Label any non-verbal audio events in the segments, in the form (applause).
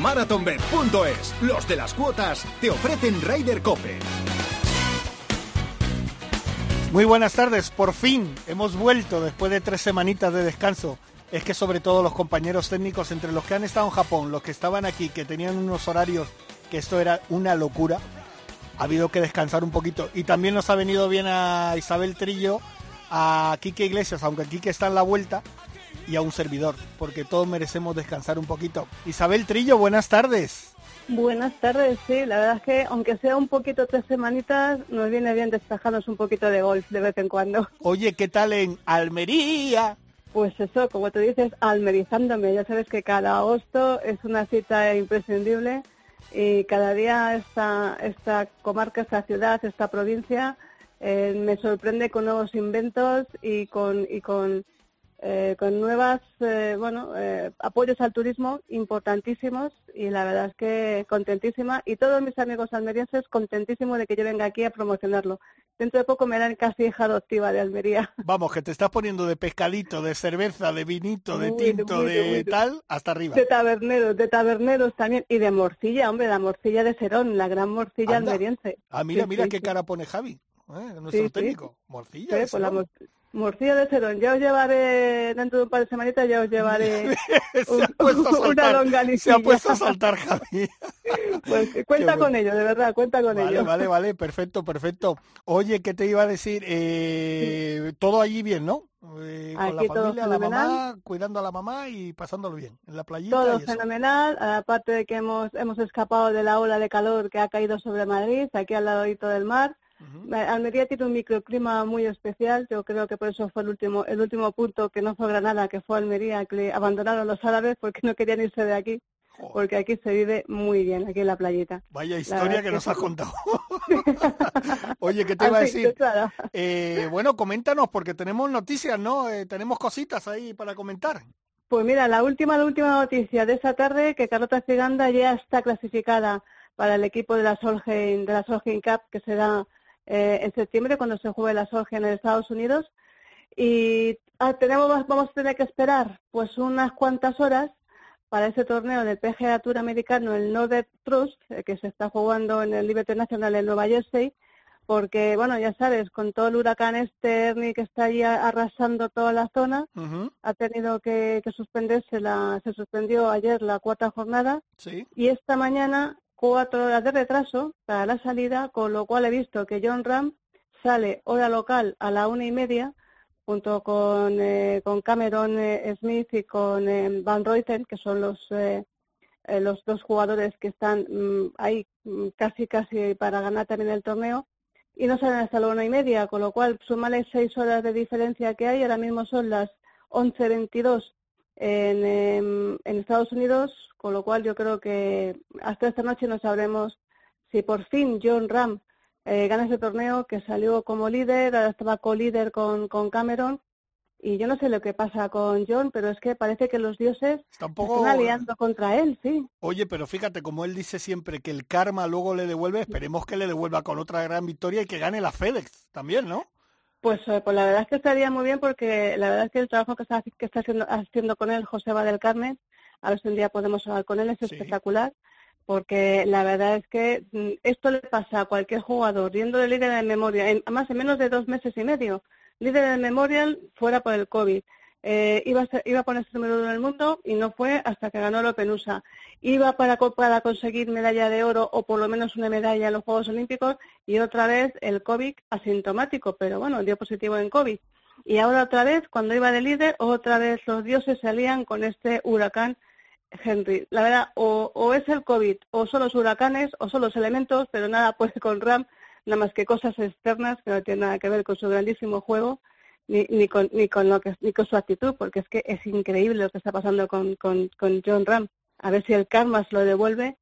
MarathonBet.es, los de las cuotas, te ofrecen Ryder Cope. Muy buenas tardes, por fin hemos vuelto después de tres semanitas de descanso. Es que sobre todo los compañeros técnicos, entre los que han estado en Japón, los que estaban aquí, que tenían unos horarios, que esto era una locura, ha habido que descansar un poquito. Y también nos ha venido bien a Isabel Trillo, a Quique Iglesias, aunque Quique está en la vuelta, y a un servidor, porque todos merecemos descansar un poquito. Isabel Trillo, buenas tardes. Buenas tardes, sí, la verdad es que aunque sea un poquito tres semanitas, nos viene bien despejarnos un poquito de golf de vez en cuando. Oye, ¿qué tal en Almería? Pues eso, como tú dices, almerizándome. Ya sabes que cada agosto es una cita imprescindible y cada día esta, esta comarca, esta ciudad, esta provincia eh, me sorprende con nuevos inventos y con, y con eh, con nuevas, eh, bueno, eh, apoyos al turismo importantísimos y la verdad es que contentísima y todos mis amigos almerienses contentísimos de que yo venga aquí a promocionarlo. Dentro de poco me dan casi hija adoptiva de Almería. (laughs) Vamos, que te estás poniendo de pescadito, de cerveza, de vinito, de tinto, de tal, hasta arriba. De taberneros, de taberneros también y de morcilla, hombre, la morcilla de Serón, la gran morcilla almeriense. Ah, mira, mira qué cara pone Javi, nuestro técnico. Morcilla. De pues Morcilla de Cerón, ya os llevaré, dentro de un par de semanitas ya os llevaré (laughs) (laughs) una longaniza. Se ha puesto a saltar, Javi. (laughs) pues cuenta con ello, de verdad, cuenta con ello. Vale, vale, perfecto, perfecto. Oye, ¿qué te iba a decir? Eh, todo allí bien, ¿no? Eh, con la familia, la mamá, cuidando a la mamá y pasándolo bien en la playita. Todo fenomenal, aparte de que hemos, hemos escapado de la ola de calor que ha caído sobre Madrid, aquí al lado del mar Almería tiene un microclima muy especial, yo creo que por eso fue el último, el último punto que no fue Granada, que fue Almería, que abandonaron los árabes porque no querían irse de aquí, porque aquí se vive muy bien, aquí en la playita. Vaya historia que, nos has contado. (laughs) Oye, ¿qué te iba a decir? Eh, bueno, coméntanos, porque tenemos noticias, ¿no? Eh, tenemos cositas ahí para comentar. Pues mira, la última, la última noticia de esta tarde, que Carlota Ciganda ya está clasificada para el equipo de la Solheim, de la Solheim Cup, que será eh, en septiembre cuando se juegue la Solheim en Estados Unidos. Y ah, tenemos, vamos a tener que esperar pues unas cuantas horas para ese torneo del PGA Tour americano, el Northern Trust, eh, que se está jugando en el Liberty National en Nueva Jersey, porque, bueno, ya sabes, con todo el huracán este que está ahí arrasando toda la zona, ha tenido que, suspenderse, la, se suspendió ayer la cuarta jornada, y esta mañana cuatro horas de retraso para la salida, con lo cual he visto que John Ram sale hora local a la una y media junto con, eh, con Cameron eh, Smith y con eh, Van Ruyten, que son los, los dos jugadores que están mm, ahí mm, casi casi para ganar también el torneo, y no salen hasta la una y media, con lo cual sumale seis horas de diferencia que hay, ahora mismo son las 11.22 en, em, en Estados Unidos, con lo cual yo creo que hasta esta noche no sabremos si por fin John Ram eh, gana ese torneo, que salió como líder, ahora estaba co-líder con, con Cameron, y yo no sé lo que pasa con John, pero es que parece que los dioses están aliando contra él, sí. Oye, pero fíjate, como él dice siempre que el karma luego le devuelve, esperemos que le devuelva con otra gran victoria y que gane la FedEx también, ¿no? Pues, eh, pues la verdad es que estaría muy bien porque la verdad es que el trabajo que está, que está haciendo, haciendo con él José Va del Carmen, a ver si un día podemos hablar con él, es espectacular. Porque la verdad es que mm, esto le pasa a cualquier jugador, yendo de líder de memoria, en, además en menos de dos meses y medio, líder de memorial fuera por el COVID. Eh, iba, a iba a ponerse número uno en el mundo y no fue hasta que ganó el Open USA. Iba para, para conseguir medalla de oro o por lo menos una medalla en los Juegos Olímpicos y otra vez el COVID asintomático, pero bueno, dio positivo en COVID. Y ahora otra vez, cuando iba de líder, otra vez los dioses salían con este huracán Henry. La verdad, o, o es el COVID, o son los huracanes, o son los elementos, pero nada pues con Ram, nada más que cosas externas que no tienen nada que ver con su grandísimo juego ni, ni, con, ni, con lo que, ni con su actitud, porque es que es increíble lo que está pasando con, con, con John Ram. a ver si el karma se lo devuelve,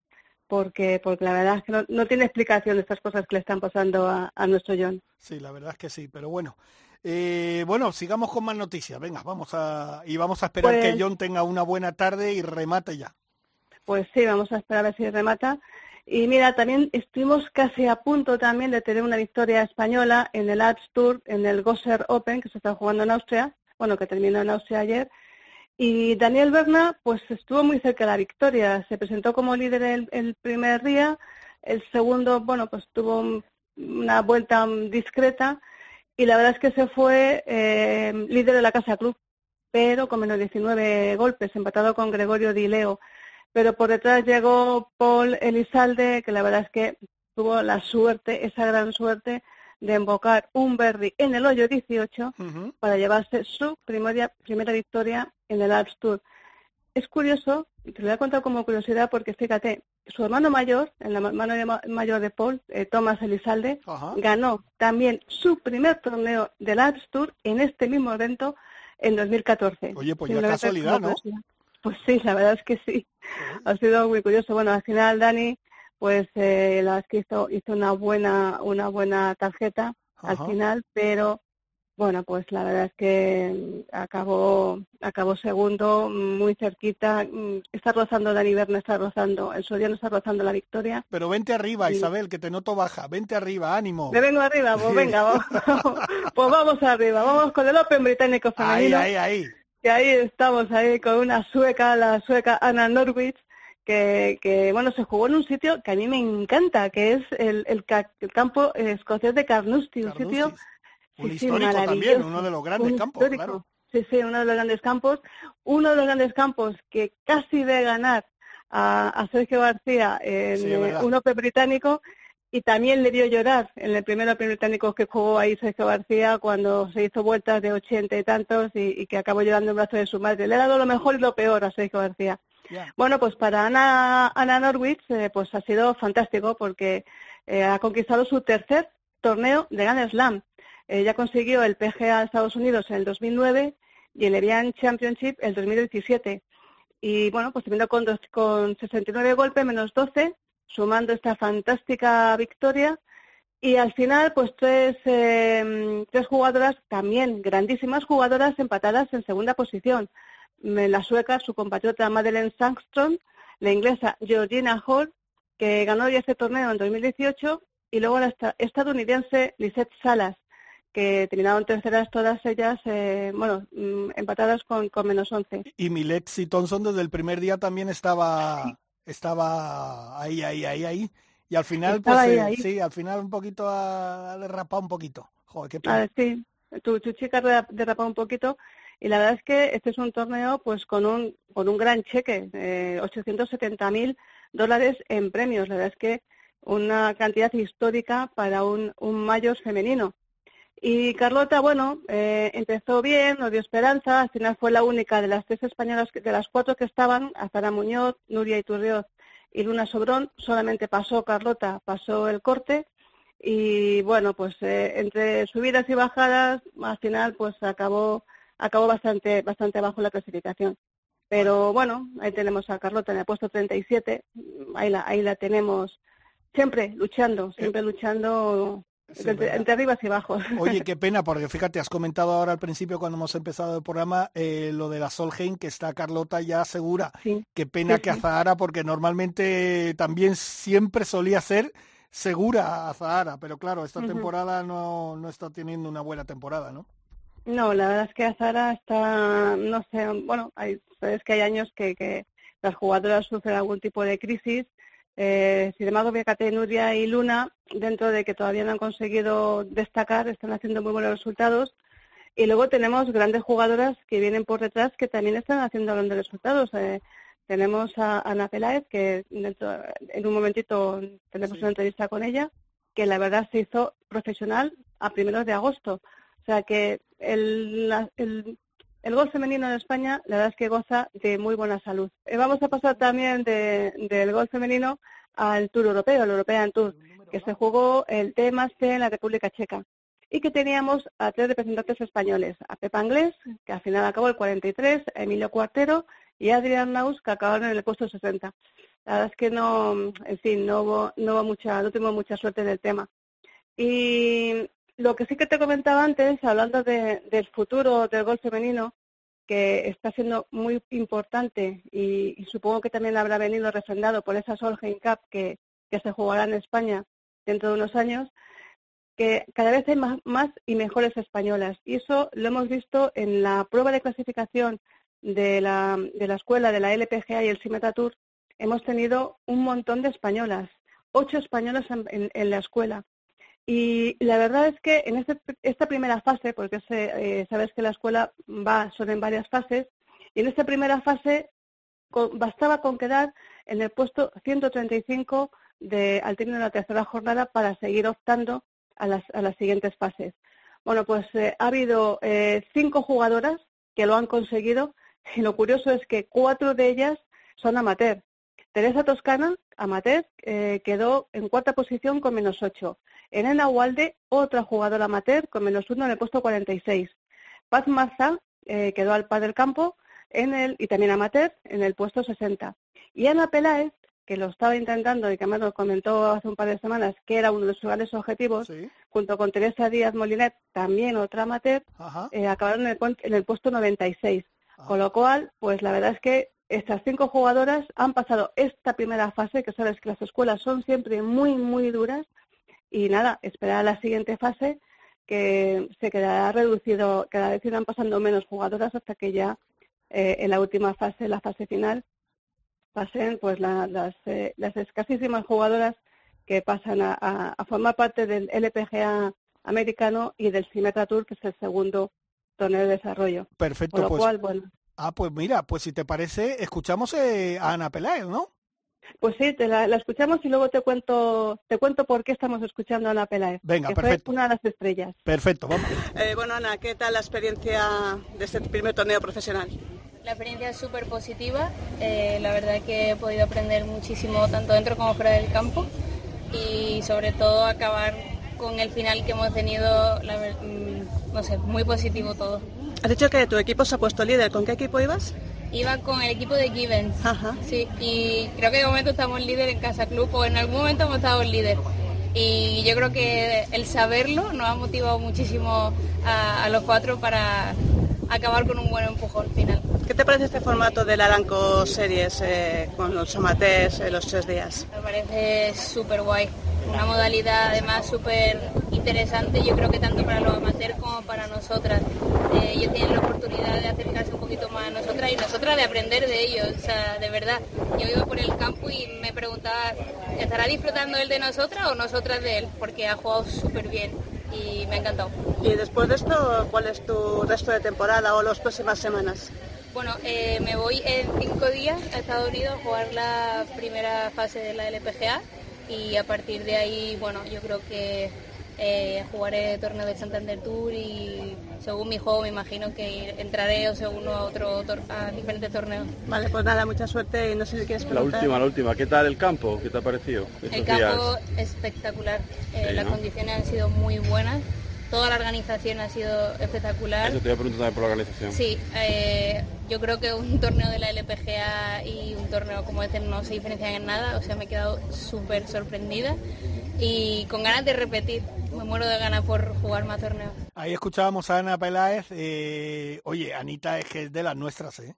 porque, porque la verdad es que no, tiene explicación estas cosas que le están pasando a, nuestro John. Sí, la verdad es que sí, pero bueno. Eh, bueno, sigamos con más noticias. Venga, vamos a y vamos a esperar que pues John tenga una buena tarde y remate ya. Pues sí, vamos a esperar a ver si remata. Y mira, también estuvimos casi a punto también de tener una victoria española en el Arts Tour, en el Gosser Open, que se está jugando en Austria, bueno, que terminó en Austria ayer. Y Daniel Berna, pues estuvo muy cerca de la victoria. Se presentó como líder el, primer día. El segundo, bueno, pues tuvo una vuelta discreta. Y la verdad es que se fue eh, líder de la Casa Club, pero con menos 19 golpes, empatado con Gregorio Dileo pero por detrás llegó Paul Elizalde, que la verdad es que tuvo la suerte, esa gran suerte, de embocar un Berry en el hoyo 18 para llevarse su primera, primera victoria en el Alps Tour. Es curioso, y te lo voy a contar como curiosidad porque fíjate, su hermano mayor, el hermano mayor de Paul, eh, Thomas Elizalde, ganó también su primer torneo del Alps Tour en este mismo evento en 2014. Oye, pues ya casualidad, ¿no? Pues sí, la verdad es que sí. Ha sido muy curioso. Bueno, al final Dani, pues eh, la que hizo, hizo una buena, una buena tarjeta al final, pero bueno, pues la verdad es que acabó, acabó segundo, muy cerquita. Mm, está rozando Dani Berna, está rozando, el no está rozando la victoria. Pero vente arriba, Isabel, que te noto baja. Vente arriba, ánimo. Me vengo arriba, pues venga, vamos, (laughs) pues vamos arriba. Vamos con el Open británico femenino. Ahí, ahí, ahí que ahí estamos ahí con una sueca, la sueca Anna Norwich, que, que, bueno, se jugó en un sitio que a mí me encanta, que es el, el, campo escocés de Carnoustie, un sitio un histórico también, uno de los grandes campos, claro. Sí, sí, uno de los grandes campos, uno de los grandes campos que casi ve ganar a, a Sergio García en un Open británico y también le dio llorar en el primer Open británico que jugó ahí Sergio García cuando se hizo vueltas de ochenta y tantos y, que acabó llorando en brazos de su madre. Le ha dado lo mejor y lo peor a Sergio García. Bueno, pues para Ana, Ana Norwich eh, pues ha sido fantástico porque eh, ha conquistado su tercer torneo de Grand Slam. ya consiguió el PGA de Estados Unidos en el 2009 y el Evian Championship en el 2017. Y bueno, pues terminó con, dos, con 69 golpes menos 12 sumando esta fantástica victoria. Y al final, pues tres, em, tres jugadoras también, grandísimas jugadoras empatadas en segunda posición. La sueca, su compatriota Madeleine Sangström, la inglesa Georgina Hall, que ganó ya este torneo en 2018, y luego la estadounidense Lisette Salas, que terminaron terceras todas ellas, eh, bueno, mm, empatadas con, con menos 11. Y Milet Thompson desde el primer día también estaba estaba ahí, ahí, ahí, ahí. Y al final, pues eh, sí, al final un poquito ha derrapado un poquito. Joder, qué pena. sí, tu, chica ha derrapado un poquito. Y la verdad es que este es un torneo pues con un, con un gran cheque, eh, 870 mil dólares en premios. La verdad es que una cantidad histórica para un, un mayor femenino. Y Carlota, bueno, eh, empezó bien, nos dio esperanza, al final fue la única de las tres españolas, de las cuatro que estaban, Azara Muñoz, Nuria Iturrioz y Luna Sobrón, solamente pasó Carlota, pasó el corte. Y bueno, pues eh, entre subidas y bajadas, al final pues acabó, acabó bastante, bastante abajo la clasificación. Pero bueno, ahí tenemos a Carlota en el puesto 37, ahí la, ahí la tenemos siempre luchando, siempre luchando entre, arriba y abajo. Oye, (laughs) qué pena, porque fíjate, has comentado ahora al principio cuando hemos empezado el programa eh, lo de la Solheim, que está Carlota ya segura. Qué pena que Azahara, porque normalmente también siempre solía ser segura Azahara, pero claro, esta temporada no, no está teniendo una buena temporada, ¿no? No, la verdad es que Azahara está, no sé, bueno, hay, sabes que hay años que, que las jugadoras sufren algún tipo de crisis eh, sin embargo, fíjate, Nuria y Luna, dentro de que todavía no han conseguido destacar, están haciendo muy buenos resultados. Y luego tenemos grandes jugadoras que vienen por detrás que también están haciendo grandes resultados. Eh, tenemos a Ana Peláez, que dentro, en un momentito tenemos una entrevista con ella, que la verdad se hizo profesional a primeros de agosto. O sea que el, el, el gol femenino en España, la verdad es que goza de muy buena salud. Eh, vamos a pasar también del gol femenino al Tour Europeo, el European Tour, que se jugó el T más en la República Checa. Y que teníamos a tres representantes españoles, a Pepa Anglés, que al final acabó el 43, a Emilio Cuartero y Adrián Naus, que acabaron en el puesto 60. La verdad es que no, en fin, no hubo, no hubo mucha, no tuvimos mucha suerte en el tema. Y lo que sí que te comentaba antes, hablando del futuro del gol femenino, que está siendo muy importante y, supongo que también habrá venido refrendado por esa Solheim Cup que, se jugará en España dentro de unos años, que cada vez hay más, más, y mejores españolas. Y eso lo hemos visto en la prueba de clasificación de la, de la escuela, de la LPGA y el Simeta Tour. Hemos tenido un montón de españolas, ocho españolas en la escuela. Y la verdad es que en este, esta primera fase, porque eh, sabes que la escuela va, son en varias fases, y en esta primera fase bastaba con quedar en el puesto 135 de, al término de la tercera jornada para seguir optando a las, siguientes fases. Bueno, pues eh, ha habido eh, cinco jugadoras que lo han conseguido y lo curioso es que cuatro de ellas son amateur. Teresa Toscana, amateur, quedó en cuarta posición con menos ocho. Elena Walde, otra jugadora amateur, con menos uno en el puesto 46. Paz Maza eh, quedó al par del campo en el, y también amateur en el puesto 60. Y Ana Peláez, que lo estaba intentando y que me lo comentó hace un par de semanas que era uno de sus grandes objetivos, junto con Teresa Díaz Molinet, también otra amateur, eh, acabaron en el, en el, puesto 96. Ah. Con lo cual, pues la verdad es que estas cinco jugadoras han pasado esta primera fase, que sabes que las escuelas son siempre muy, muy duras, y nada, esperar a la siguiente fase que se quedará reducido, cada vez irán pasando menos jugadoras hasta que ya eh, en la última fase, la fase final, pasen pues las, eh, las escasísimas jugadoras que pasan a, formar parte del LPGA americano y del Symmetra Tour, que es el segundo torneo de desarrollo. Perfecto. pues, Ah, pues mira, pues si te parece, escuchamos eh, a Ana Peláez, ¿no? Pues sí, te la, escuchamos y luego te cuento te cuento por qué estamos escuchando a Ana Peláez. Venga, que perfecto. Fue una de las estrellas. Perfecto, vamos. Eh, bueno, Ana, ¿qué tal la experiencia de este primer torneo profesional? La experiencia es súper positiva. Eh, la verdad que he podido aprender muchísimo tanto dentro como fuera del campo y sobre todo acabar con el final que hemos tenido, mm, no sé, muy positivo todo. Has dicho que tu equipo se ha puesto líder. ¿Con qué equipo ibas? Iba con el equipo de Givens. Sí, y creo que de momento estamos líder en Casa Club o en algún momento hemos estado líder. Y yo creo que el saberlo nos ha motivado muchísimo a, los cuatro para acabar con un buen empujón final. ¿Qué te parece este formato del Aranco Series eh, con los amateurs los tres días? Me parece súper guay una modalidad además súper interesante, yo creo que tanto para los amateurs como para nosotras. Eh, ellos tienen la oportunidad de acercarse un poquito más a nosotras y nosotras de aprender de ellos, o sea, de verdad. Yo iba por el campo y me preguntaba, ¿estará disfrutando él de nosotras o nosotras de él? Porque ha jugado súper bien y me ha encantado. ¿Y después de esto, cuál es tu resto de temporada o las próximas semanas? Bueno, eh, me voy en cinco días a Estados Unidos a jugar la primera fase de la LPGA y a partir de ahí, bueno, yo creo que eh, jugaré torneo de Santander Tour y según mi juego me imagino que entraré o según a otro a diferentes torneos. Vale, pues nada, mucha suerte y no sé si quieres preguntar. La última, la última, ¿qué tal el campo? ¿Qué te ha parecido? El campo espectacular, eh, las condiciones han sido muy buenas toda la organización ha sido espectacular. Eso te voy a preguntar también por la organización. Sí, eh, yo creo que un torneo de la LPGA y un torneo como este no se diferencian en nada, o sea, me he quedado súper sorprendida y con ganas de repetir. Muero de ganas por jugar más torneos. Ahí escuchábamos a Ana Peláez. Eh, oye, Anita es que es de las nuestras, ¿eh?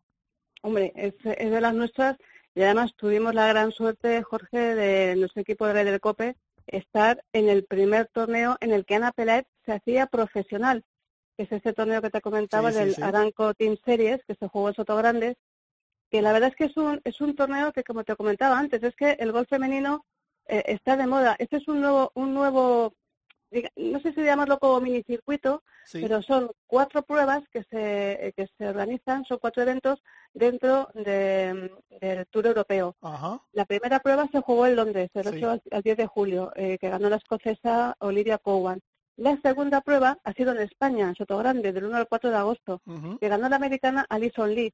Hombre, es, es de las nuestras y además tuvimos la gran suerte, Jorge, de nuestro equipo de Red del Cope, estar en el primer torneo en el que Ana Peláez se hacía profesional, que es ese torneo que te comentaba del Aranco Team Series, que se jugó en Soto Grandes, que la verdad es que es un, es un torneo que, como te comentaba antes, es que el golf femenino eh, está de moda. Este es un nuevo, un nuevo no sé si llamarlo como minicircuito, pero son cuatro pruebas que se, que se organizan, son cuatro eventos dentro del Tour Europeo. La primera prueba se jugó en Londres, el 8 al 10 de julio, eh, que ganó la escocesa Olivia Cowan. La segunda prueba ha sido en España, en Sotogrande, del 1 al 4 de agosto, que ganó la americana Alison Lee.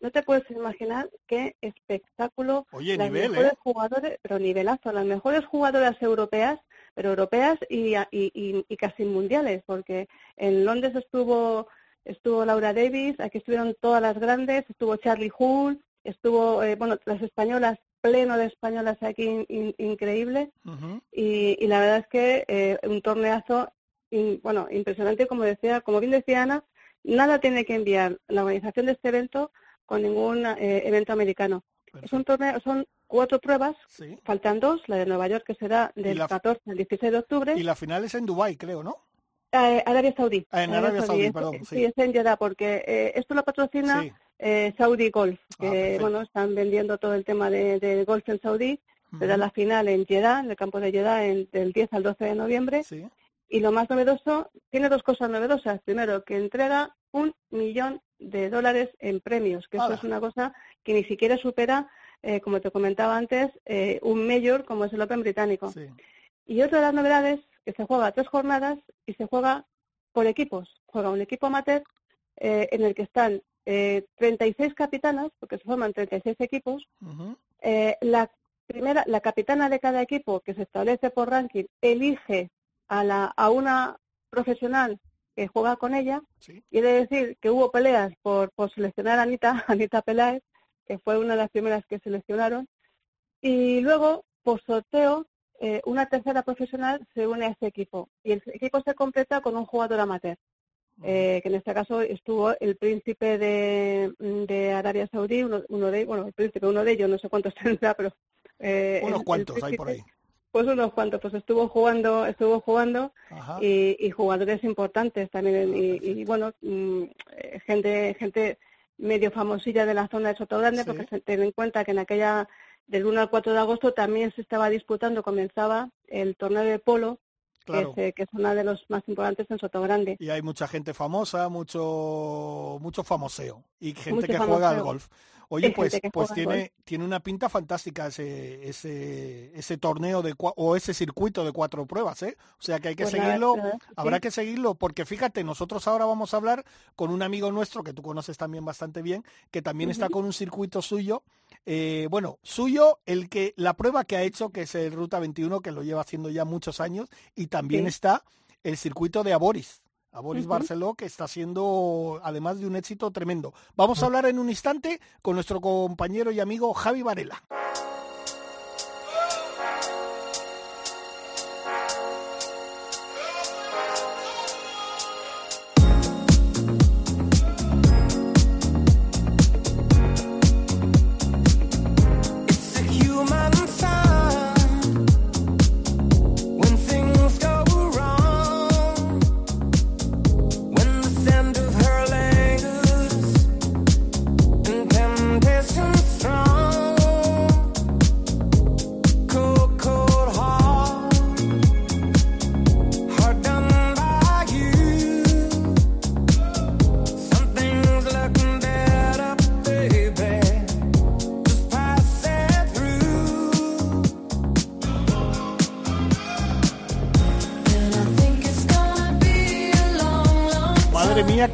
No te puedes imaginar qué espectáculo. Oye, las nivel, mejores ¿eh? jugadores, pero nivelazo, las mejores jugadoras europeas pero europeas y, y, y, casi mundiales, porque en Londres estuvo estuvo Laura Davis, aquí estuvieron todas las grandes, estuvo Charlie Hull, estuvo, eh, bueno, las españolas, pleno de españolas aquí in- increíble. Y, y la verdad es que eh, un torneazo, in- bueno, impresionante, como decía, como bien decía Ana, nada tiene que enviar la organización de este evento con ningún eh, evento americano. Es un torneo, son cuatro pruebas, Sí. faltan dos, la de Nueva York que será del la- 14 al 16 de octubre, Y la final es en Dubái, creo, ¿no? eh, Arabia Saudí. Ah, en Arabia Saudí, perdón, Sí, sí. es en Jeddah, porque eh, esto lo patrocina Sí. eh, Saudi Golf, Ah, que bueno, están vendiendo todo el tema de, de golf en Saudí. Será Ujú. la final en Jeddah, en el campo de Jeddah, en- del 10 al 12 de noviembre. Sí. Y lo más novedoso, tiene dos cosas novedosas. Primero, que entrega un millón de dólares en premios, que eso es una cosa que ni siquiera supera, eh, como te comentaba antes, eh, un mayor como es el Open británico. Sí. Y otra de las novedades, que se juega tres jornadas y se juega por equipos. Juega un equipo amateur eh, en el que están eh, 36 capitanas, porque se forman 36 equipos. Ujú. Eh, la primera, la capitana de cada equipo, que se establece por ranking, elige a, la, a una profesional que juega con ella. Sí. Quiere decir que hubo peleas por, por seleccionar a Anita, (laughs) Anita Peláez, que fue una de las primeras que seleccionaron. Y luego, por sorteo, eh, una tercera profesional se une a ese equipo. Y el equipo se completa con un jugador amateur. eh, que en este caso estuvo el príncipe de, de Arabia Saudí, uno, uno de, bueno, el príncipe, uno de ellos, no sé cuántos (laughs) tendrá, pero eh, el- Unos el cuantos hay por ahí. Pues unos cuantos, pues estuvo jugando, estuvo jugando y, y jugadores importantes también Ah, y, y, perfecto. bueno mm, eh, gente gente medio famosilla de la zona de Sotogrande Sí. porque se ten en cuenta que en aquella del 1 al 4 de agosto también se estaba disputando comenzaba el torneo de polo Claro. que, es, eh, que es una de los más importantes en Sotogrande Y hay mucha gente famosa, mucho mucho famoseo y gente Mucho que juega al golf. Oye, pues pues tiene tiene una pinta fantástica ese ese ese torneo de o ese circuito de cuatro pruebas, ¿eh? O sea que hay que Pues seguirlo. Habrá sí. que seguirlo porque fíjate, nosotros ahora vamos a hablar con un amigo nuestro que tú conoces también bastante bien, que también está con un circuito suyo. eh, bueno, suyo, el que la prueba que ha hecho, que es el Ruta 21, que lo lleva haciendo ya muchos años, y también Sí. está el circuito de Aboris. Aboris Ujú. Barceló, que está siendo, además de un éxito tremendo. Vamos a hablar en un instante con nuestro compañero y amigo Javi Varela.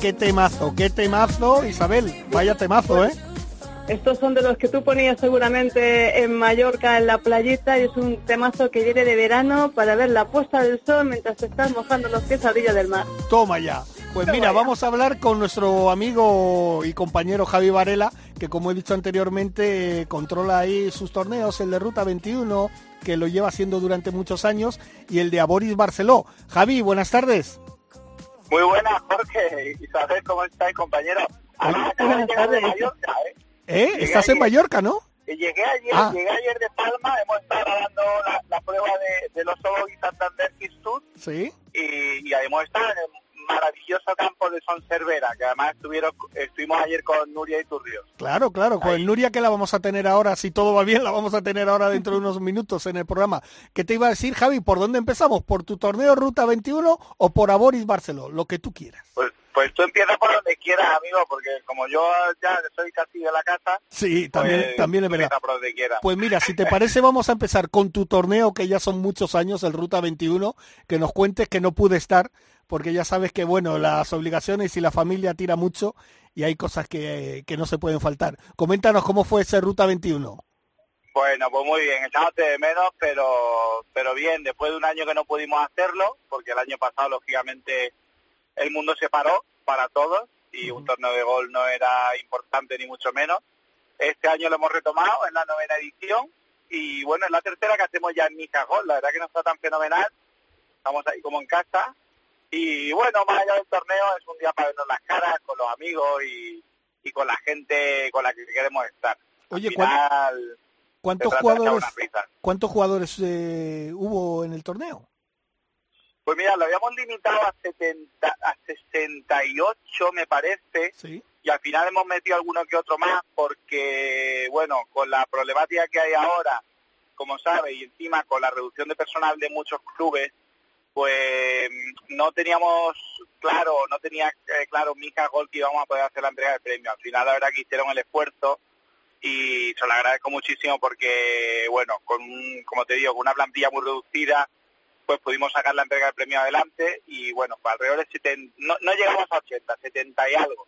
Qué temazo, qué temazo, Isabel. Vaya temazo, ¿eh? estos son de los que tú ponías seguramente en Mallorca en la playita y es un temazo que viene de verano para ver la puesta del sol mientras te estás mojando los pies a orilla del mar Toma ya. Pues Toma mira, ya. vamos a hablar con nuestro amigo y compañero Javi Varela, que como he dicho anteriormente, controla ahí sus torneos, el de Ruta 21, que lo lleva haciendo durante muchos años, y el de Aboris Barceló. Javi, buenas tardes. Muy buenas, Jorge. Isabel, ¿cómo estáis, compañero? Acabo de Buenas tardes. Mallorca, ¿eh? ¿Eh? Estás en. Mallorca, ¿no? Llegué ayer, Ah. llegué ayer de Palma, hemos estado grabando la, la prueba de, de los Ojos y Santander Kids Tour Sí. y, y hemos estado en el maravilloso campo de Son Cervera, que además estuvieron, estuvimos ayer con Nuria y Turrios. Claro, claro, con Nuria que la vamos a tener ahora, si todo va bien, la vamos a tener ahora dentro de unos minutos en el programa. ¿Qué te iba a decir, Javi? ¿Por dónde empezamos? ¿Por tu torneo Ruta 21 o por Aboris Barceló? Lo que tú quieras. Pues, pues tú empiezas por donde quieras, amigo, porque como yo ya soy casi de la casa, Sí, también, pues, también es verdad. por donde quieras. Pues mira, si te parece, (laughs) vamos a empezar con tu torneo, que ya son muchos años, el Ruta 21, que nos cuentes que no pude estar, porque ya sabes que, bueno, las obligaciones y la familia tira mucho y hay cosas que, que no se pueden faltar. Coméntanos cómo fue ese Ruta 21. Bueno, pues muy bien, echándote de menos, pero, pero bien, después de un año que no pudimos hacerlo, porque el año pasado, lógicamente, el mundo se paró para todos, y un torneo de gol no era importante ni mucho menos. Este año lo hemos retomado en la novena edición y bueno, es la tercera que hacemos ya en Mija Gol, la verdad que nos está tan fenomenal, estamos ahí como en casa y bueno, más allá del torneo es un día para vernos las caras con los amigos y, y con la gente con la que queremos estar. Oye, Al ¿cuán- final, ¿cuántos jugadores, cuántos jugadores eh, hubo en el torneo? Pues mira, lo habíamos limitado a, 70, a 68, me parece, Sí. y al final hemos metido alguno que otro más porque, bueno, con la problemática que hay ahora, como sabes, y encima con la reducción de personal de muchos clubes, pues no teníamos claro, no tenía eh, claro Mica Gol que íbamos a poder hacer la entrega de premio. Al final la verdad que hicieron el esfuerzo y se lo agradezco muchísimo porque, bueno, con un- como te digo, con una plantilla muy reducida, pues pudimos sacar la entrega de premio adelante y bueno, pues alrededor de 70, no, no llegamos a 80, 70 y algo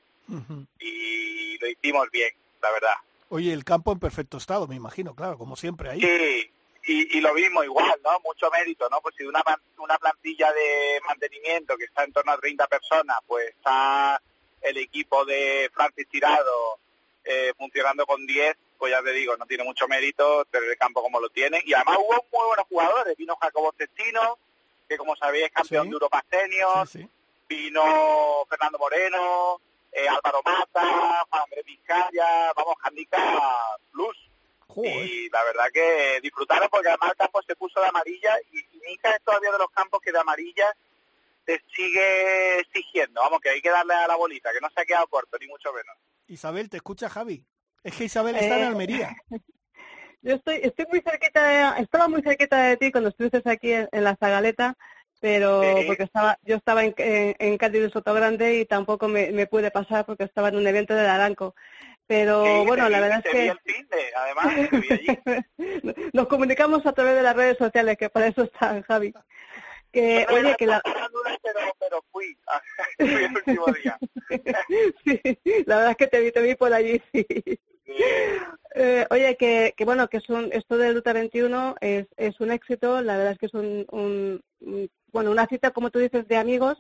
y lo hicimos bien, la verdad. Oye, el campo en perfecto estado, me imagino, claro, como siempre ahí. Sí, y, y lo mismo igual, ¿no? Mucho mérito, ¿no? Pues si una, una plantilla de mantenimiento que está en torno a 30 personas, pues está el equipo de Francis Tirado eh, funcionando con 10, pues ya te digo, no tiene mucho mérito tener el campo como lo tiene. Y además hubo muy buenos jugadores. Vino Jacobo Cestino, que como sabéis es campeón Sí. de Europa Senior. Sí, sí. Vino Fernando Moreno, eh, Álvaro Mata, Juan Andrés Vizcaya, vamos, Handicap Plus. Joder. Y la verdad que disfrutaron porque además el campo se puso de amarilla y, y Mica es todavía de los campos que de amarilla te sigue exigiendo. Vamos, que hay que darle a la bolita, que no se ha quedado corto, ni mucho menos. Isabel, ¿te escucha Javi? Es que Isabel está en Eh, Almería. (laughs) Yo estoy, estoy muy cerquita, de- estaba muy cerquita de ti cuando estuviste aquí en, en la Zagaleta, pero Sí. porque estaba, yo estaba en, en, en Cádiz de Sotogrande y tampoco me, me pude pasar porque estaba en un evento de Aranco. Pero Sí, bueno, te la vi- verdad te es vi que el fin de, además, te vi allí. (laughs) nos comunicamos a través de las redes sociales, que para eso están, Javi. Que, no oye, que la, pero, pero fui, (laughs) fui el último día. sí, la verdad es que te vi, te vi por allí, sí. Eh, oye, que, que bueno, que es esto de Ruta 21 es, es un éxito, la verdad es que es un, un- bueno, una cita, como tú dices, de amigos,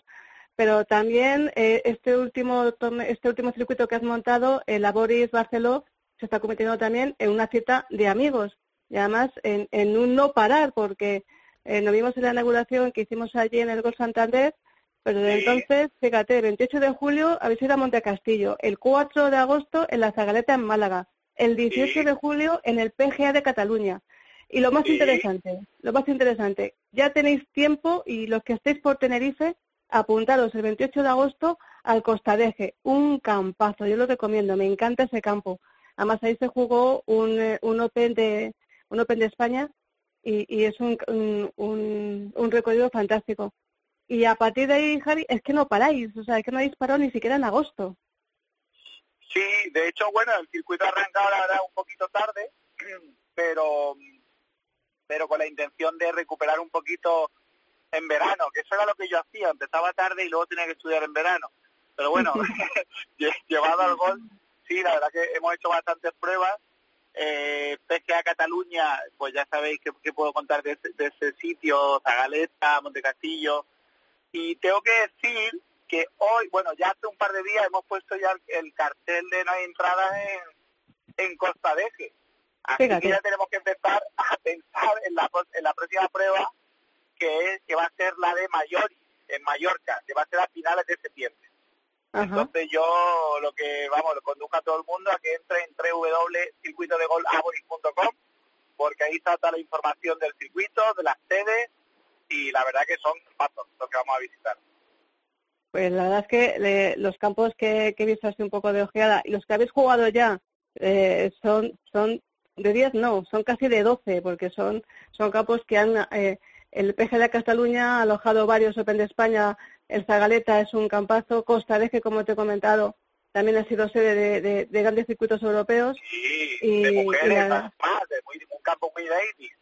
pero también eh, este último este último circuito que has montado, el Aboris Barceló, se está convirtiendo también en una cita de amigos. Y además en, en un no parar, porque eh, nos vimos en la inauguración que hicimos allí en el Gol Santander, pero desde Sí. entonces, fíjate, el 28 de julio habéis ido a Montecastillo, el 4 de agosto en la Zagaleta en Málaga, el 18 Sí. de julio en el PGA de Cataluña. Y lo más Sí. interesante, lo más interesante, ya tenéis tiempo y los que estéis por Tenerife, apuntaros el 28 de agosto al Costadeje, un campazo, yo lo recomiendo, me encanta ese campo. Además ahí se jugó un, eh, un Open de un Open de España y, y es un, un, un recorrido fantástico. Y a partir de ahí, Javi, es que no paráis, o sea, es que no habéis parado ni siquiera en agosto. Sí, de hecho, bueno, el circuito la verdad un poquito tarde, (clears throat) pero pero con la intención de recuperar un poquito en verano, que eso era lo que yo hacía, empezaba tarde y luego tenía que estudiar en verano. Pero bueno, (laughs) (laughs) lle- llevado al gol, sí, la verdad que hemos hecho bastantes pruebas. Eh, PGA Cataluña, pues ya sabéis que, que puedo contar de ese, de ese sitio, Zagaleta, Montecastillo. Y tengo que decir que hoy, bueno, ya hace un par de días hemos puesto ya el, el cartel de no hay entradas en, en Costa de Eje. Así Fíjate. que ya tenemos que empezar a pensar en la, en la próxima prueba, que es que va a ser la de Mayori, en Mallorca, que va a ser a finales de septiembre. Ajá. Entonces yo lo que, vamos, lo conduzco a todo el mundo a que entre en www.circuitodegolaboris.com porque ahí está toda la información del circuito, de las sedes y la verdad que son pasos los que vamos a visitar. Pues la verdad es que le- los campos que, que he visto así un poco de ojeada y los que habéis jugado ya eh, son son de 10 no, son casi de 12 porque son son campos que han eh, el PG de Cataluña ha alojado varios Open de España, el Zagaleta es un campazo, Costa de que como te he comentado también ha sido sede de, de- de grandes circuitos europeos. Y, Y- de y mujeres, la- además, de muy- un campo muy ladies.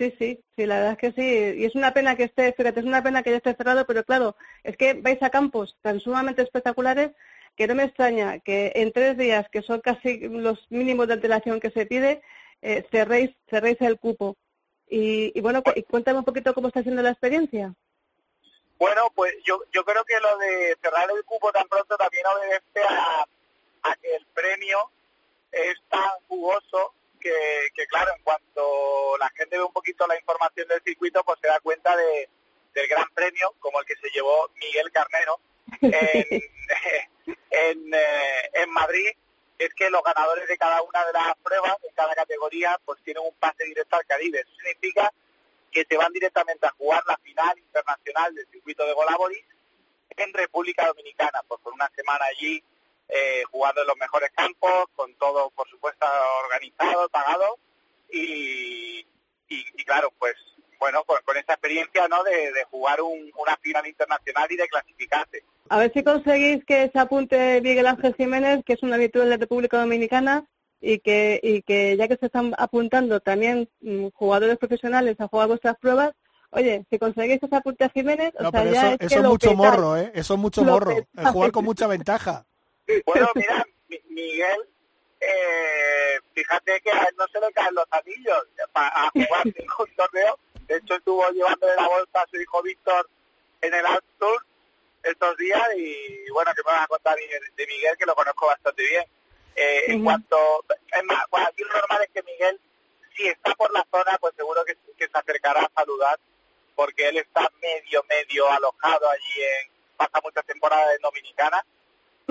Sí, sí, sí, la verdad es que sí. Y es una pena que esté, fíjate, es una pena que ya esté cerrado, pero claro, es que vais a campos tan sumamente espectaculares que no me extraña que en tres días, que son casi los mínimos de antelación que se pide, eh, cerréis, cerréis el cupo. Y, y bueno, y cuéntame un poquito cómo está siendo la experiencia. Bueno, pues yo, yo creo que lo de cerrar el cupo tan pronto también obedece a, a que el premio es tan jugoso que, que, claro, en cuanto la gente ve un poquito la información del circuito, pues se da cuenta de, del gran premio, como el que se llevó Miguel Carnero en, (laughs) en, eh, en Madrid, es que los ganadores de cada una de las pruebas, en cada categoría, pues tienen un pase directo al Caribe. Eso significa que se van directamente a jugar la final internacional del circuito de Golaboris en República Dominicana, pues por una semana allí eh, jugando en los mejores campos, con todo, por supuesto, organizado, pagado, y, y, y claro, pues bueno, con, con esa experiencia ¿no? de, de jugar un- una final internacional y de clasificarse. A ver si conseguís que se apunte Miguel Ángel Jiménez, que es un habitual de República Dominicana, y que, y que ya que se están apuntando también mm, jugadores profesionales a jugar vuestras pruebas, oye, si conseguís que se apunte a Jiménez, o sea, pero ya eso, es que es mucho morro, ¿eh? Eso es mucho Lo morro. El jugar con mucha ventaja. Bueno, (laughs) mira, Mi- Miguel, eh, fíjate que a él no se le caen los anillos a jugar (laughs) ningún torneo. De hecho, estuvo llevándole la bolsa a su hijo Víctor en el Alt Tour estos días y bueno, que me vas a contar de Miguel, que lo conozco bastante bien. Eh, En cuanto, es más, bueno, aquí lo normal es que Miguel, si está por la zona, pues seguro que, que se acercará a saludar, porque él está medio, medio alojado allí en, pasa muchas temporadas en Dominicana,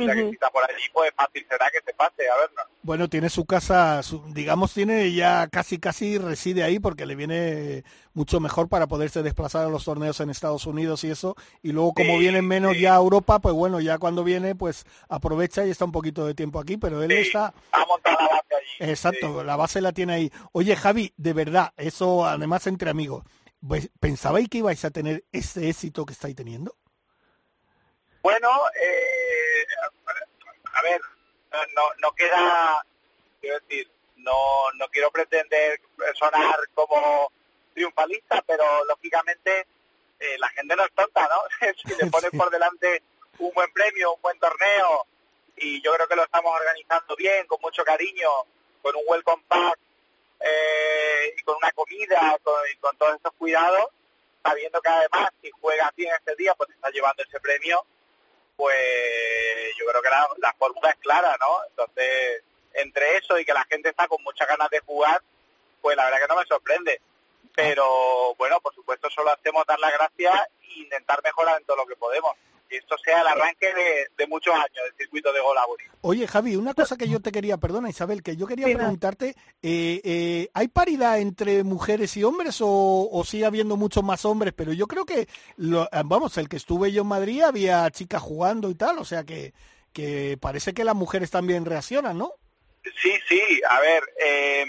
que Ujú. si está por allí, pues fácil será que se pase a vernos. Bueno, tiene su casa, su- digamos, tiene ya casi, casi reside ahí porque le viene mucho mejor para poderse desplazar a los torneos en Estados Unidos y eso. Y luego, como Sí, vienen menos sí. ya a Europa, pues bueno, ya cuando viene, pues aprovecha y está un poquito de tiempo aquí, pero él Sí, está, ha montado la base allí. exacto, la base la tiene ahí. Oye, Javi, de verdad, eso además entre amigos, pues, ¿pensabais que ibais a tener ese éxito que estáis teniendo? Bueno, eh, a ver, no, no, queda, quiero decir, no, no quiero pretender sonar como triunfalista, pero lógicamente eh, la gente no es tonta, ¿no? (laughs) si le (laughs) ponen por delante un buen premio, un buen torneo, y yo creo que lo estamos organizando bien, con mucho cariño, con un welcome pack eh, y con una comida, con, y con todos estos cuidados, sabiendo que además si juegas bien este día, pues te estás llevando ese premio, pues yo creo que la, la fórmula es clara, ¿no? Entonces, entre eso y que la gente está con muchas ganas de jugar, pues la verdad que no me sorprende. Pero bueno, por supuesto solo hacemos dar las gracias e intentar mejorar en todo lo que podemos. Y esto sea el arranque de, de muchos años del circuito de Golaburi. Oye, Javi, una cosa que yo te quería, perdona Isabel, que yo quería Sí, preguntarte, eh, eh, ¿hay paridad entre mujeres y hombres o, o sigue habiendo muchos más hombres? Pero yo creo que, lo- eh, vamos, el que estuve yo en Madrid había chicas jugando y tal, o sea que, que parece que las mujeres también reaccionan, ¿no? Sí, sí, a ver, eh,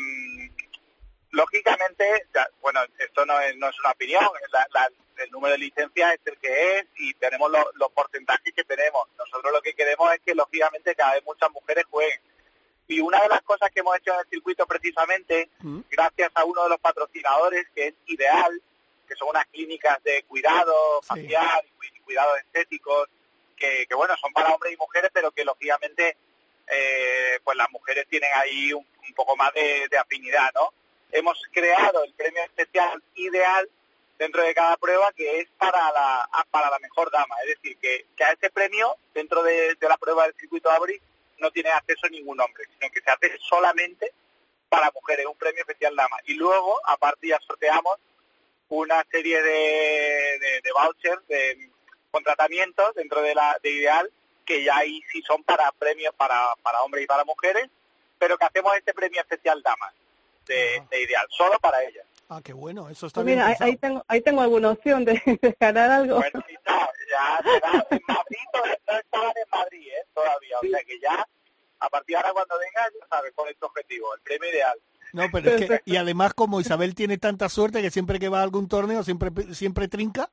lógicamente, ya, bueno, esto no es, no es una opinión, la- la- el número de licencias es el que es y tenemos los, los porcentajes que tenemos. Nosotros lo que queremos es que, lógicamente, cada vez muchas mujeres jueguen. Y una de las cosas que hemos hecho en el circuito precisamente, Mm. gracias a uno de los patrocinadores, que es Ideal, que son unas clínicas de cuidado Sí. facial y cuidados estéticos, que, que, bueno, son para hombres y mujeres, pero que lógicamente eh, pues las mujeres tienen ahí un, un poco más de, de afinidad, ¿no? Hemos creado el premio especial ideal dentro de cada prueba que es para la a- para la mejor dama, es decir, que, a ese premio dentro de, la prueba del circuito de Abril no tiene acceso ningún hombre, sino que se hace solamente para mujeres, un premio especial dama. Y luego, aparte, ya sorteamos una serie de, de, vouchers, de contratamientos dentro de la de Ideal, que ya ahí sí son para premios para, para hombres y para mujeres, pero que hacemos este premio especial damas de, de Ideal, solo para ellas. Ah, qué bueno, eso está Pues bien mira, ahí, tengo, ahí tengo alguna opción de, (laughs) de ganar algo. Bueno, y ya, ya será en Madrid, todavía no estaban en Madrid, ¿eh? Todavía, o sea que ya, a partir de ahora cuando venga, ya sabes cuál es tu objetivo, el premio ideal. No, pero es que, y además como Isabel tiene tanta suerte que siempre que va a algún torneo siempre, siempre trinca.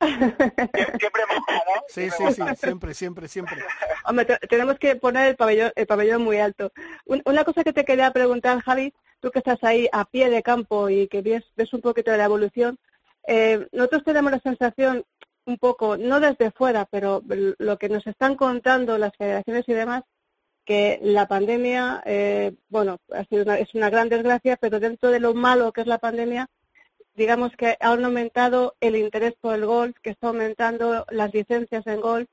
Sie- Siempre moja, ¿no? Sí, Siempre sí, sí, siempre, siempre, siempre. Hombre, te- tenemos que poner el pabellón, el pabellón muy alto. Un- una cosa que te quería preguntar, Javi, tú que estás ahí a pie de campo y que ves, ves un poquito de la evolución, eh, nosotros tenemos la sensación un poco, no desde fuera, pero lo que nos están contando las federaciones y demás, que la pandemia, eh, bueno, ha sido una, es una gran desgracia, pero dentro de lo malo que es la pandemia, digamos que ha aumentado el interés por el golf, que está aumentando las licencias en golf,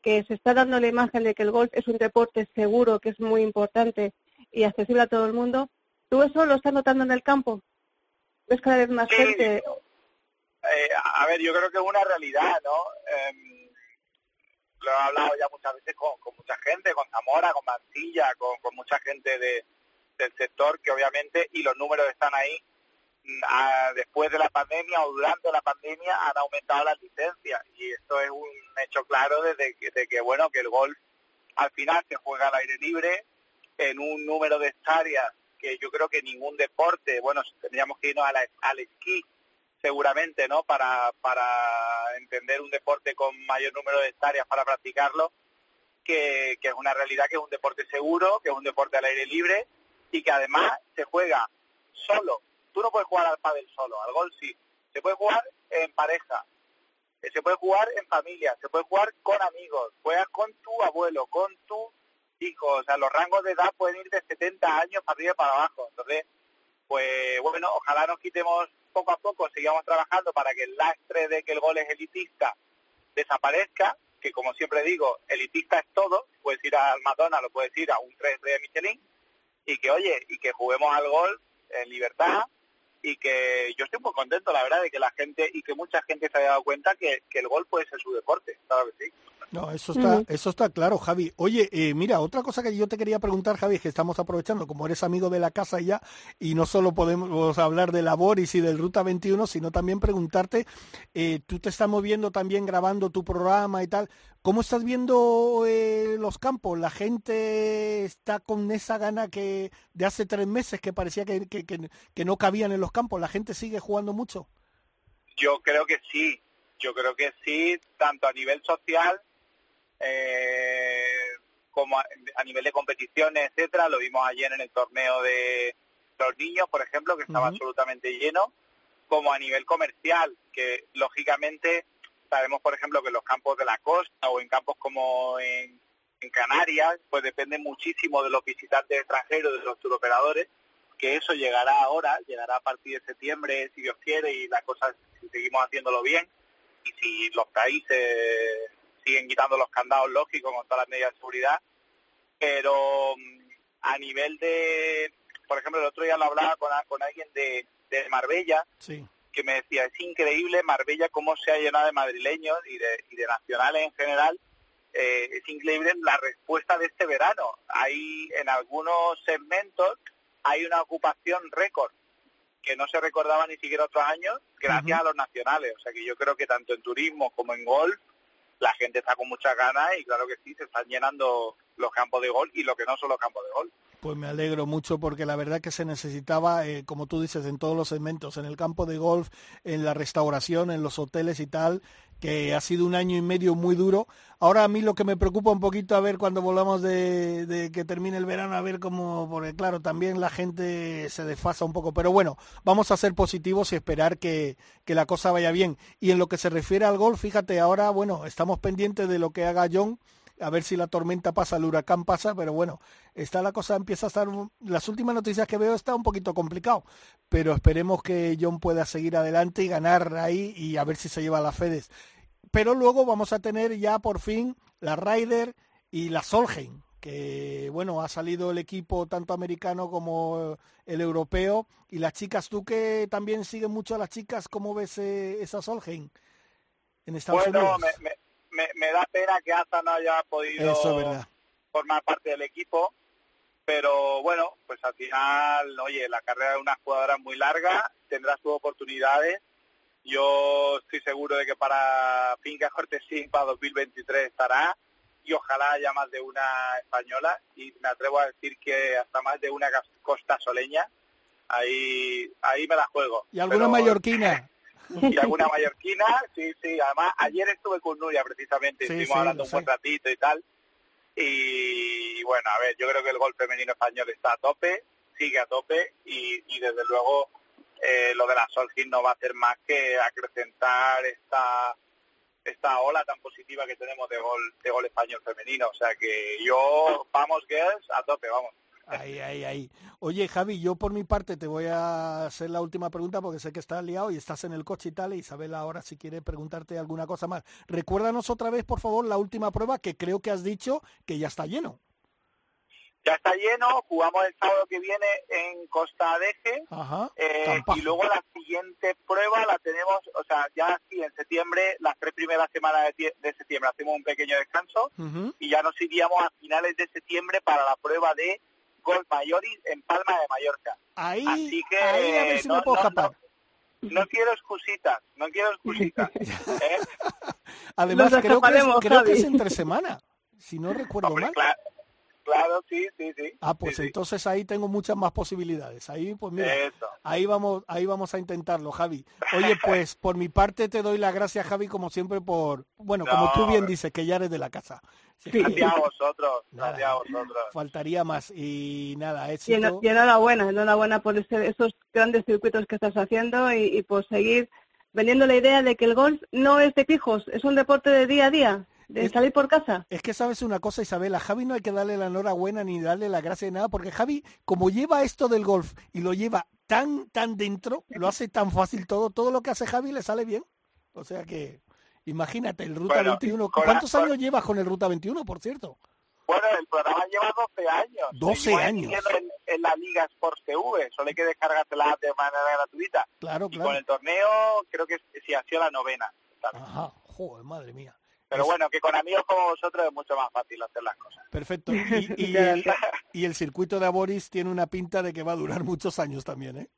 que se está dando la imagen de que el golf es un deporte seguro, que es muy importante y accesible a todo el mundo. ¿Tú eso lo estás notando en el campo? ¿Ves cada vez más Sí. gente? Eh, a ver, yo creo que es una realidad, ¿no? Em, lo he hablado ya muchas veces con, con mucha gente, con Zamora, con Mancilla, con, con mucha gente de, del sector que obviamente, y los números están ahí, mm, a- después de la pandemia o durante la pandemia han aumentado las licencias y esto es un hecho claro desde que, de que bueno que el golf al final se juega al aire libre en un número de hectáreas que yo creo que ningún deporte, bueno, tendríamos que irnos a la- al esquí seguramente, ¿no? Para, para entender un deporte con mayor número de hectáreas para practicarlo, que, que es una realidad que es un deporte seguro, que es un deporte al aire libre y que además se juega solo. Tú no puedes jugar al pádel solo, al golf sí. Se puede jugar en pareja, se puede jugar en familia, se puede jugar con amigos, juegas con tu abuelo, con tu hijo, o los rangos de edad pueden ir de 70 años para arriba y para abajo. Entonces, pues bueno, ojalá nos quitemos poco a poco, sigamos trabajando para que el lastre de que el gol es elitista desaparezca, que como siempre digo, elitista es todo, puedes ir al McDonald's o puedes ir a un 3 de Michelin, y que oye, y que juguemos al gol en libertad, y que yo estoy muy contento, la verdad, de que la gente, y que mucha gente se haya dado cuenta que, que el gol puede ser su deporte, claro que sí. No, eso está, eso está claro, Javi. Oye, eh, mira, otra cosa que yo te quería preguntar, Javi, es que estamos aprovechando, como eres amigo de la casa ya, y no solo podemos hablar de la Boris y del Ruta 21, sino también preguntarte, eh, tú te estás moviendo también grabando tu programa y tal, ¿cómo estás viendo eh, los campos? ¿La gente está con esa gana que de hace tres meses que parecía que, que, que- que no cabían en los campos? ¿La gente sigue jugando mucho? Yo creo que sí, yo creo que sí, tanto a nivel social eh, como a, a nivel de competiciones, etcétera. Lo vimos ayer en el torneo de los niños, por ejemplo, que estaba absolutamente lleno, como a nivel comercial, que lógicamente sabemos, por ejemplo, que en los campos de la costa o en campos como en, Canarias, pues depende muchísimo de los visitantes extranjeros, de los turoperadores, que eso llegará ahora, llegará a partir de septiembre, si Dios quiere, y las cosas, si seguimos haciéndolo bien, y si los países siguen quitando los candados lógicos con todas las medidas de seguridad, pero mm, a nivel de, por ejemplo, el otro día lo hablaba con, con alguien de, de Marbella, Sí. Que me decía, es increíble Marbella cómo se ha llenado de madrileños y de, y de nacionales en general, eh, es increíble la respuesta de este verano. Hay en algunos segmentos hay una ocupación récord que no se recordaba ni siquiera otros años gracias a los nacionales. O sea que yo creo que tanto en turismo como en golf la gente está con muchas ganas y claro que sí, se están llenando los campos de golf y lo que no son los campos de golf. Pues me alegro mucho porque la verdad que se necesitaba, eh, como tú dices, en todos los segmentos, en el campo de golf, en la restauración, en los hoteles y tal, que ha sido un año y medio muy duro. Ahora a mí lo que me preocupa un poquito a ver cuando volvamos de, que termine el verano, a ver cómo, porque claro, también la gente se desfasa un poco. Pero bueno, vamos a ser positivos y esperar que, que la cosa vaya bien. Y en lo que se refiere al golf, fíjate, ahora, bueno, estamos pendientes de lo que haga John a ver si la tormenta pasa, el huracán pasa, pero bueno, está la cosa, empieza a estar, las últimas noticias que veo está un poquito complicado, pero esperemos que John pueda seguir adelante y ganar ahí y a ver si se lleva a la Fedes. Pero luego vamos a tener ya por fin la Ryder y la Solheim, que bueno, ha salido el equipo tanto americano como el europeo y las chicas, tú que también sigues mucho a las chicas, ¿cómo ves eh, esa Solheim en Estados bueno, Unidos? me, me, me, me da pena que Asa no haya podido Eso formar parte del equipo, pero bueno, pues al final, oye, la carrera de una jugadora es muy larga, tendrá sus oportunidades. Yo estoy seguro de que para Finca Cortesín para 2023 estará y ojalá haya más de una española y me atrevo a decir que hasta más de una costa soleña. Ahí, ahí me la juego. Y alguna Pero- mallorquina. Y (laughs) alguna mallorquina, sí, sí. Además, ayer estuve con Nuria precisamente, Sí, estuvimos sí, hablando un buen ratito y tal. Y bueno, a ver, yo creo que el gol femenino español está a tope, sigue a tope y, y desde luego eh, lo de la Solheim no va a hacer más que acrecentar esta esta ola tan positiva que tenemos de gol de gol español femenino. O sea que yo, vamos girls, a tope, vamos. Ahí, ahí, ahí. Oye, Javi, yo por mi parte te voy a hacer la última pregunta porque sé que estás liado y estás en el coche y tal. Y Isabel ahora si quiere preguntarte alguna cosa más. Recuérdanos otra vez, por favor, la última prueba que creo que has dicho que ya está lleno. Ya está lleno, jugamos el sábado que viene en Costa Adeje Ajá. eh, y luego la siguiente prueba la tenemos, o sea, ya sí, en septiembre, las tres primeras semanas de, tie- de septiembre hacemos un pequeño descanso y ya nos iríamos a finales de septiembre para la prueba de Golf Mayoris en Palma de Mallorca. Ahí, Así que ahí a ver si no, me puedo no, escapar. No quiero excusitas, no quiero excusitas. (laughs) ¿eh? Además, creo que, es, creo que es Javi. entre semana, si no recuerdo Hombre, mal. claro, claro, sí, sí, sí. Ah, pues sí, sí. entonces ahí tengo muchas más posibilidades. Ahí, pues mira, Eso. ahí vamos, ahí vamos a intentarlo, Javi. Oye, (laughs) pues por mi parte te doy las gracias, Javi, como siempre, por, bueno, como tú bien dices, que ya eres de la casa. Gracias a (laughs) vosotros, Nada. gracias a vosotros. Faltaría más y nada, Y, éxito. eno- y enhorabuena, enhorabuena por ese- esos grandes circuitos que estás haciendo y, y por seguir vendiendo la idea de que el golf no es de fijos, es un deporte de día a día, de Es- salir por casa. Es que sabes una cosa, Isabel, a Javi no hay que darle la enhorabuena ni darle la gracia de nada, porque Javi, como lleva esto del golf y lo lleva tan, tan dentro, lo hace tan fácil todo, todo lo que hace Javi le sale bien. O sea que, imagínate, el Ruta Bueno, 21. con- ¿Cuántos años llevas con el Ruta 21, por cierto? Bueno, el programa lleva 12 años. 12 Seguimos años. En, en la Liga Sports TV, solo hay que descargarse la app de manera gratuita. Claro, Y con claro. el torneo, creo que sí ha sido la novena. ¿sabes? Ajá, joder, madre mía. Pero bueno, que con amigos como vosotros es mucho más fácil hacer las cosas. Perfecto. (laughs) Y, el, y el circuito de Aboris tiene una pinta de que va a durar muchos años también, ¿eh?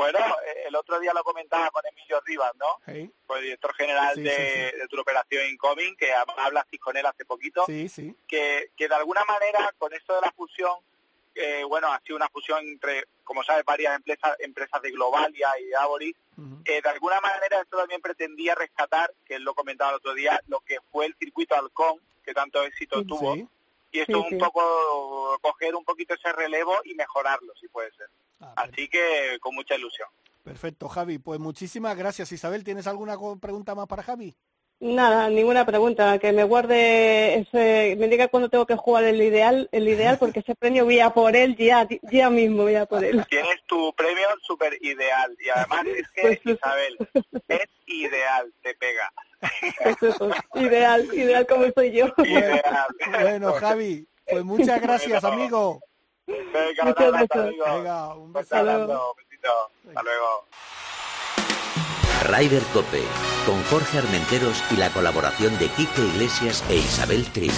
Bueno, eh, el otro día lo comentaba con Emilio Rivas, ¿no? ¿Sí? Pues director general Sí, de, sí, sí. de tu operación Incoming, que hablaste con él hace poquito. Sí, sí. que, que de alguna manera con esto de la fusión, eh, bueno, ha sido una fusión entre, como sabes, varias empresas, empresas de Globalia y de Aboris, Ujú. que de alguna manera esto también pretendía rescatar, que él lo comentaba el otro día, lo que fue el circuito Halcón, que tanto éxito Sí, tuvo, Sí. y esto Sí, un sí. poco coger un poquito ese relevo y mejorarlo, si puede ser. Ah, Así que con mucha ilusión. perfecto, Javi. Pues muchísimas gracias, Isabel. ¿Tienes alguna pregunta más para Javi? Nada, ninguna pregunta, que me guarde ese, me diga cuándo tengo que jugar el ideal, el ideal, porque ese premio voy a por él ya, ya mismo voy a por él. Tienes tu premio súper ideal y además es que, Pues. Isabel, es ideal, te pega. Pues eso, ideal, ideal como soy yo. Ideal. Bueno, Javi, pues muchas gracias, amigo. Venga, un Muchas abrazo. Venga, un beso. Abrazo, besito. Hasta luego. Rider Cope, con Jorge Armenteros y la colaboración de Quique Iglesias e Isabel Trillo.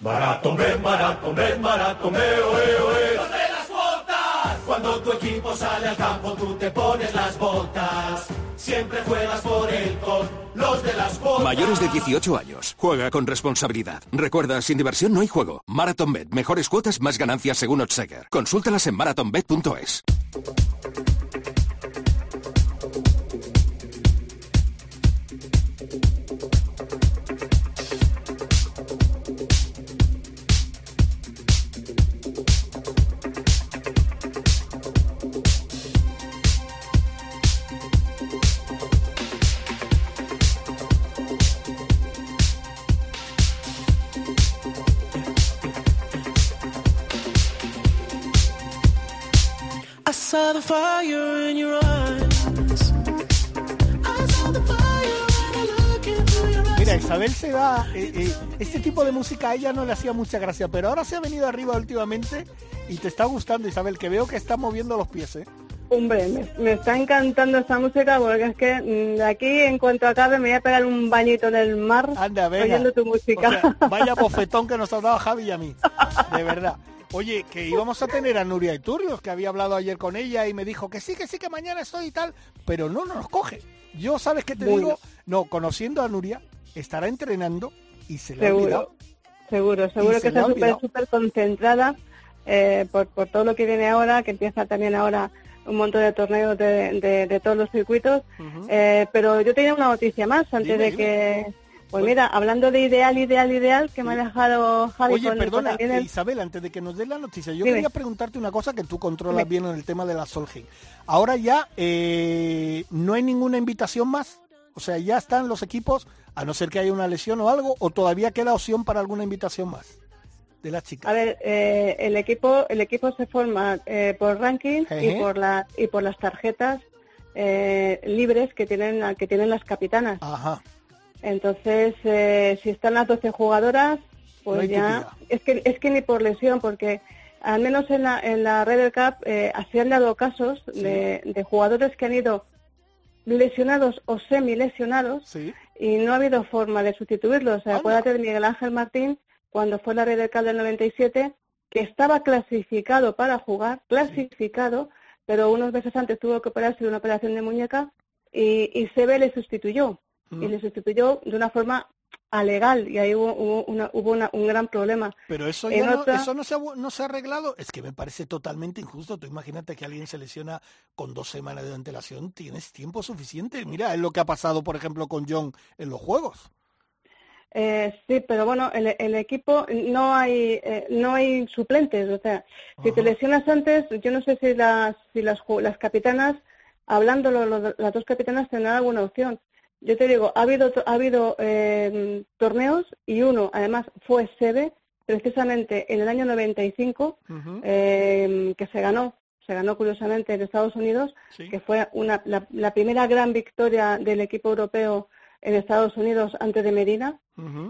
Maratón, ven, maratón, ven, maratón, ve, oe, oe. ¡Los de las botas! Cuando tu equipo sale al campo, tú te pones las botas. Siempre juegas por él con los de las. Mayores de 18 años. Juega con responsabilidad. Recuerda, sin diversión no hay juego. MarathonBet. Mejores cuotas, más ganancias según Odseger. Consúltalas en marathonbet.es. Isabel se va. eh, eh, este tipo de música a ella no le hacía mucha gracia, pero ahora se ha venido arriba últimamente y te está gustando, Isabel, que veo que está moviendo los pies, ¿eh? Hombre, me, me está encantando esta música porque es que mm, de aquí en cuanto acabe me voy a pegar un bañito en el mar Anda, oyendo tu música. O sea, (laughs) vaya bofetón que nos ha dado Javi y a mí. De verdad. Oye, que íbamos a tener a Nuria Iturrios, que había hablado ayer con ella y me dijo que sí, que sí, que mañana estoy y tal, pero no nos coge. Yo, ¿sabes qué te Bueno. digo? No, conociendo a Nuria, estará entrenando y se le ha seguro, olvidado. seguro, seguro se que está súper, súper concentrada eh, por, por todo lo que viene ahora, que empieza también ahora un montón de torneos de, de- de todos los circuitos. Eh, pero yo tenía una noticia más antes Dime, de dime. que... Pues mira, hablando de ideal, ideal, ideal, que me ha dejado Javi Oye, con, perdona, el- Isabel, antes de que nos des la noticia, yo Dime. quería preguntarte una cosa que tú controlas Dime. bien en el tema de la Solheim. Ahora ya eh, no hay ninguna invitación más. O sea, ya están los equipos, a no ser que haya una lesión o algo, o todavía queda opción para alguna invitación más. de las chicas. A ver, eh, el equipo el equipo se forma eh, por ranking y por la y por las tarjetas eh, libres que tienen que tienen las capitanas. Ajá. Entonces, eh, si están las 12 jugadoras, pues No ya es que es que ni por lesión, porque al menos en la en la Red Cup eh, se han dado casos de, de jugadores que han ido lesionados o semi lesionados Sí. y no ha habido forma de sustituirlos. O sea, acuérdate de Miguel Ángel Martín cuando fue la Red Cup del 97, que estaba clasificado para jugar, clasificado, pero unos meses antes tuvo que operarse de una operación de muñeca y, y le sustituyó. Y le sustituyó de una forma alegal y ahí hubo, hubo una- hubo una- un gran problema. Pero eso ya no, otra- eso no se, ha, no se ha arreglado. Es que me parece totalmente injusto. Tú imagínate que alguien se lesiona con dos semanas de antelación. Tienes tiempo suficiente. Mira, es lo que ha pasado, por ejemplo, con John en los juegos. Eh, sí, pero bueno, el, el equipo no hay eh, no hay suplentes, o sea, si te lesionas antes, yo no sé si las si las las capitanas, hablándolo lo- las dos capitanas tendrán alguna opción. Yo te digo, ha habido ha habido eh, torneos y uno, además, fue sede precisamente en el año 95 eh, que se ganó, se ganó curiosamente en Estados Unidos, que fue una, la, la primera gran victoria del equipo europeo en Estados Unidos antes de Medina,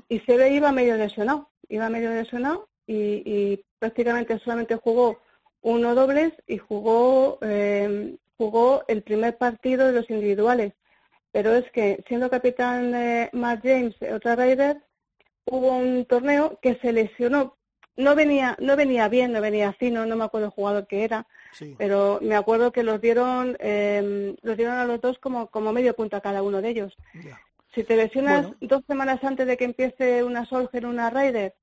y Sebe iba medio lesionado, iba medio lesionado y, y prácticamente solamente jugó uno dobles y jugó eh, jugó el primer partido de los individuales. Pero es que siendo capitán eh, Matt James, eh, otra Raider, hubo un torneo que se lesionó. No venía, no venía bien, no venía fino, no me acuerdo el jugador que era, pero me acuerdo que los dieron, eh, los dieron a los dos como, como medio punto a cada uno de ellos. Si te lesionas Bueno. dos semanas antes de que empiece una Solgen, una Raider,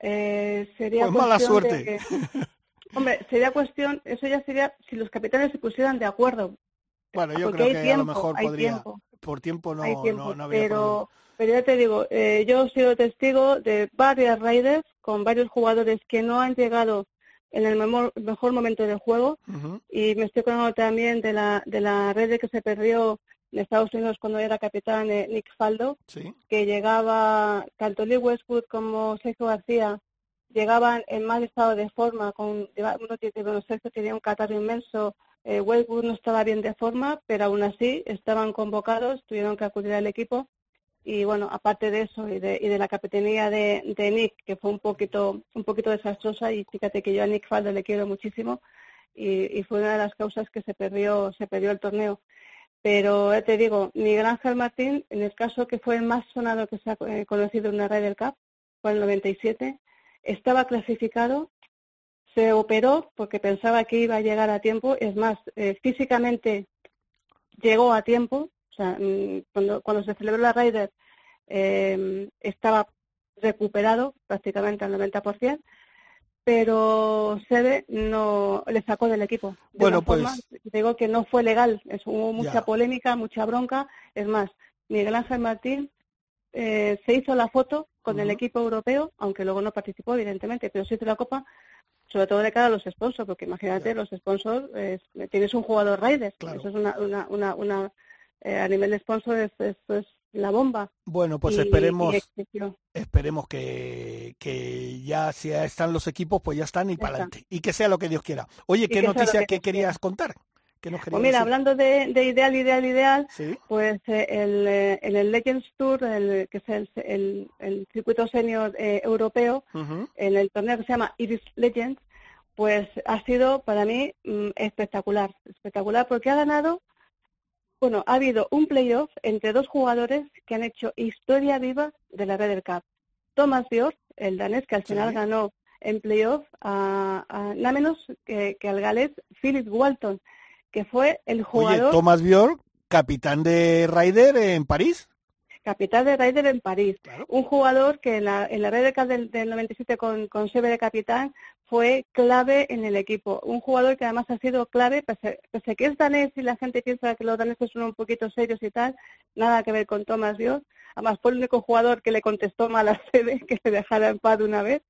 eh, sería Pues mala cuestión de suerte. que- hombre, sería cuestión, eso ya sería si los capitanes se pusieran de acuerdo. Bueno, yo Porque creo que a lo mejor podría. tiempo. Por tiempo no, tiempo, no, no habría problema. pero, pero ya te digo, eh, yo he sido testigo de varias Raiders con varios jugadores que no han llegado en el mejor, mejor momento del juego y me estoy acordando también de la de la red que se perdió en Estados Unidos cuando era capitán eh, Nick Faldo, Sí. que llegaba tanto Lee Westwood como Sergio García llegaban en mal estado de forma, con uno tiene bueno, Sergio tenía un catarro inmenso, eh, Westwood no estaba bien de forma, pero aún así estaban convocados, tuvieron que acudir al equipo y bueno, aparte de eso y de, y de la capitanía de, de Nick, que fue un poquito un poquito desastrosa y fíjate que yo a Nick Faldo le quiero muchísimo y, fue una de las causas que se perdió se perdió el torneo. Pero ya te digo, Miguel Ángel Martín, en el caso que fue el más sonado que se ha eh, conocido en una Ryder Cup, fue el 97, estaba clasificado, se operó porque pensaba que iba a llegar a tiempo, es más, eh, físicamente llegó a tiempo, o sea, mm, cuando, cuando se celebró la Ryder eh, estaba recuperado prácticamente al 90%, pero Sebe no le sacó del equipo. De Bueno, una forma, pues- digo que no fue legal, es, hubo mucha Ya. polémica, mucha bronca, es más, Miguel Ángel Martín eh, se hizo la foto con el equipo europeo, aunque luego no participó, evidentemente, pero se hizo la copa, sobre todo de cara a los sponsors, porque imagínate, los sponsors, eh, tienes un jugador Raiders, eso es una, una, una, una eh, a nivel de sponsor, es, es la bomba. Bueno, pues Y- esperemos, y esperemos que, que ya si ya están los equipos, pues ya están y para adelante. Y que sea lo que Dios quiera. Oye, ¿qué que noticia que querías contar? ¿Qué nos Pues mira, decir? hablando de, de ideal, ideal, ideal, Sí. pues eh, el, eh, en el Legends Tour, el, que es el, el, el circuito senior eh, europeo, en el torneo que se llama Iris Legends, pues ha sido para mí mm, espectacular, espectacular porque ha ganado, bueno, ha habido un playoff entre dos jugadores que han hecho historia viva de la Ryder Cup. Thomas Bjork, el danés que al final ganó en playoff a, a nada menos que, que al galés Philip Walton, que fue el Oye, jugador Thomas Bjork, capitán de Ryder en París. capital de Ryder en París. Un jugador que en la, en la Ryder Cup del, del 97 con, con Seve de capitán fue clave en el equipo. Un jugador que además ha sido clave, pese, pese que es danés y la gente piensa que los daneses son un poquito serios y tal, nada que ver con Thomas Bjork. Además fue el único jugador que le contestó mal a Seve, (laughs) que se dejara en paz de una vez.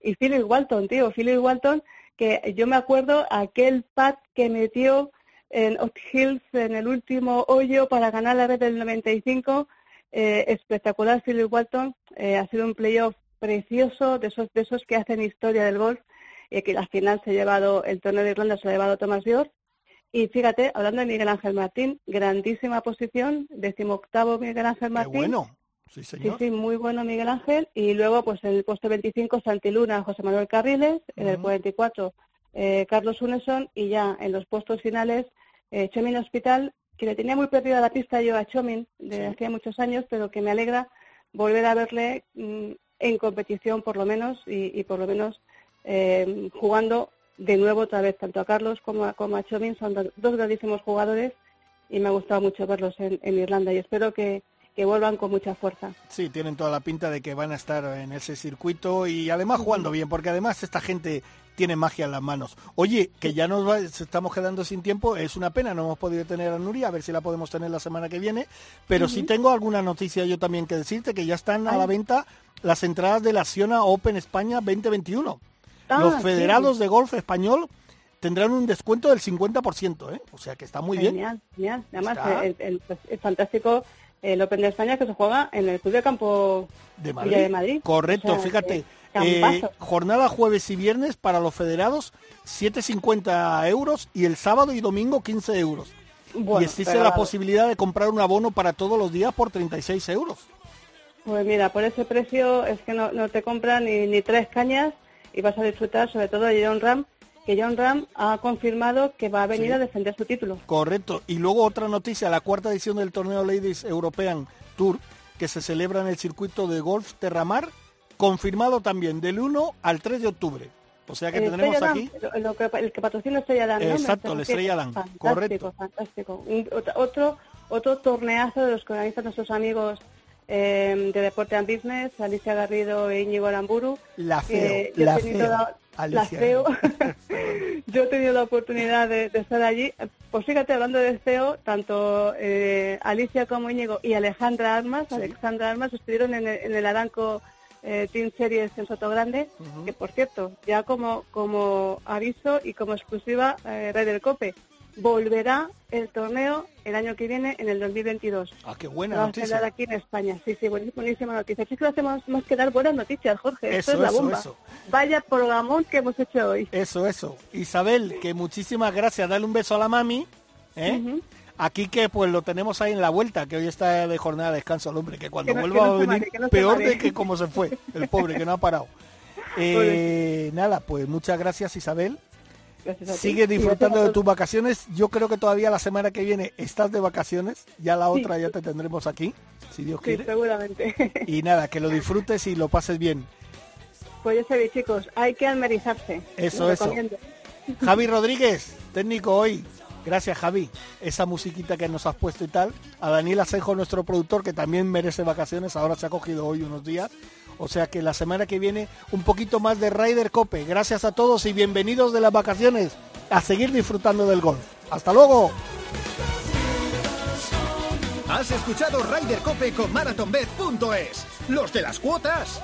Y Philip Walton, tío, Philip Walton, que yo me acuerdo aquel pat que metió en Oak Hills en el último hoyo para ganar la vez del 95, eh, espectacular Philip Walton, eh, ha sido un playoff precioso, de esos, de esos que hacen historia del golf, y que al final se ha llevado, el torneo de Irlanda se lo ha llevado Tomás Dior. Y fíjate, hablando de Miguel Ángel Martín, grandísima posición, decimoctavo Miguel Ángel Qué Martín. bueno. Sí, Sí, señor. sí, muy bueno Miguel Ángel. Y luego, pues en el puesto 25, Santiluna, José Manuel Carriles. En el Ujú. 44, eh, Carlos Uneson. Y ya en los puestos finales, eh, Chomin Hospital, que le tenía muy perdida la pista yo a Chomin de hacía muchos años, pero que me alegra volver a verle mm, en competición, por lo menos, y, y por lo menos eh, jugando de nuevo otra vez, tanto a Carlos como a, como a Chomin. Son do- dos grandísimos jugadores y me ha gustado mucho verlos en, en Irlanda y espero que, que vuelvan con mucha fuerza. Sí, tienen toda la pinta de que van a estar en ese circuito y además jugando bien, porque además esta gente tiene magia en las manos. Oye, que ya nos va- estamos quedando sin tiempo, es una pena, no hemos podido tener a Nuria, a ver si la podemos tener la semana que viene, pero sí Ujú. tengo alguna noticia yo también que decirte, que ya están a la venta las entradas de la Siona Open España 2021. Ah, Los sí. federados de golf español tendrán un descuento del 50%, ¿eh? o sea que está muy bien. Genial, genial. Además, el, el- fantástico el Open de España que se juega en el Club de Campo de Villa Madrid. de Madrid. Correcto, O sea, fíjate. eh, jornada jueves y viernes para los federados, 7,50 euros y el sábado y domingo 15 euros. Bueno, y existe la posibilidad de comprar un abono para todos los días por 36 euros. Pues mira, por ese precio es que no, no te compran ni, ni tres cañas y vas a disfrutar sobre todo de John Ram, que John Ram ha confirmado que va a venir Sí. a defender su título. Correcto. Y luego otra noticia, la cuarta edición del torneo Ladies European Tour, que se celebra en el circuito de golf Terramar, confirmado también del 1 al 3 de octubre. O sea que El tendremos Estrella aquí... Lo- que- el que patrocina Estrella. Me Exacto, el Estrella Damm, fantástico, correcto. Fantástico, Un- otro, otro, torneazo de los que organizan nuestros amigos eh, de Deporte and Business, Alicia Garrido e Íñigo Aramburu. La feo, he la feo, Alicia (laughs) (laughs) yo he tenido la oportunidad de, de estar allí. Pues fíjate, hablando de CEO, tanto eh, Alicia como Íñigo y Alejandra Armas, Alexandra Armas, estuvieron en el, en el Aranco eh, Team Series en Soto Grande, que por cierto, ya como, como aviso y como exclusiva, eh, Ryder Cope, volverá el torneo el año que viene, en el 2022. Ah, qué buena Lo va a noticia. celebrar aquí en España. Sí, sí, buenísima, buenísima noticia. Sí que lo hacemos más que dar buenas noticias, Jorge. Esto Eso, es la eso, bomba. eso. Vaya programón que hemos hecho hoy. Eso, eso. Isabel, que muchísimas gracias. Dale un beso a la mami. ¿eh? Aquí que pues lo tenemos ahí en la vuelta, que hoy está de jornada de descanso el hombre, que cuando Que no- vuelva que no va a venir mare, que no se peor de que como se fue, el pobre que no ha parado. (laughs) Eh, nada, pues muchas gracias Isabel. Gracias a ti. Sigue disfrutando de tus vacaciones. Yo creo que todavía la semana que viene estás de vacaciones. Ya la Sí. otra ya te tendremos aquí, si Dios Sí, quiere. seguramente. Y nada, que lo (laughs) disfrutes y lo pases bien. pues ya sabéis, chicos, hay que almerizarse. Eso, eso. (laughs) Javi Rodríguez, técnico hoy. Gracias, Javi. Esa musiquita que nos has puesto y tal. A Daniel Asenjo, nuestro productor, que también merece vacaciones. Ahora se ha cogido hoy unos días. O sea que la semana que viene un poquito más de Ryder Cope. Gracias a todos y bienvenidos de las vacaciones. A seguir disfrutando del golf. Hasta luego. Has escuchado Ryder Cope con MarathonBet.es. Los de las cuotas.